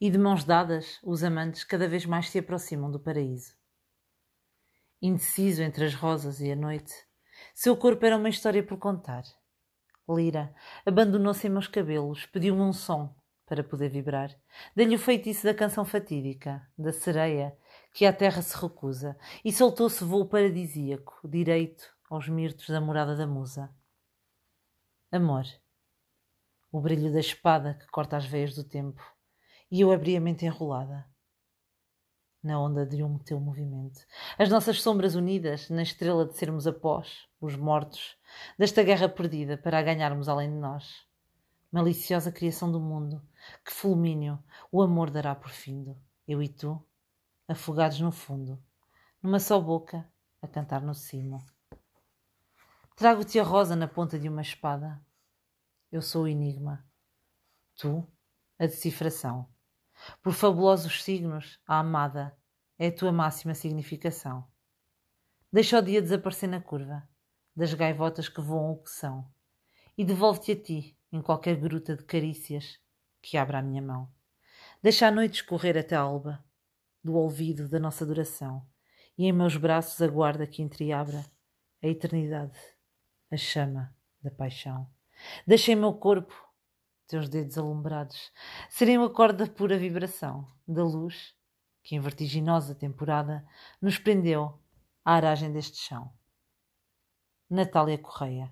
e de mãos dadas os amantes cada vez mais se aproximam do paraíso. Indeciso entre as rosas e a noite, seu corpo era uma história por contar. Lira abandonou-se em meus cabelos, pediu-me um som para poder vibrar. Dei-lhe o feitiço da canção fatídica, da sereia, que à terra se recusa, e soltou-se voo paradisíaco, direito aos mirtos da morada da musa. Amor. O brilho da espada que corta as veias do tempo, e eu abri a mente enrolada. Na onda de um teu movimento. As nossas sombras unidas, na estrela de sermos após, os mortos, desta guerra perdida para a ganharmos além de nós. Maliciosa criação do mundo, que fulmínio o amor dará por findo. Eu e tu, afogados no fundo, numa só boca, a cantar no cimo. Trago-te a rosa na ponta de uma espada. Eu sou o enigma. Tu, a decifração. Por fabulosos signos, a amada é a tua máxima significação. Deixa o dia desaparecer na curva das gaivotas que voam o que são e devolve-te a ti em qualquer gruta de carícias que abra a minha mão. Deixa a noite escorrer até a alba do ouvido da nossa duração e em meus braços aguarda que entreabra a eternidade, a chama da paixão. Deixa em meu corpo teus dedos alumbrados serem o acorde da pura vibração da luz que em vertiginosa temporada nos prendeu à aragem deste chão. Natália Correia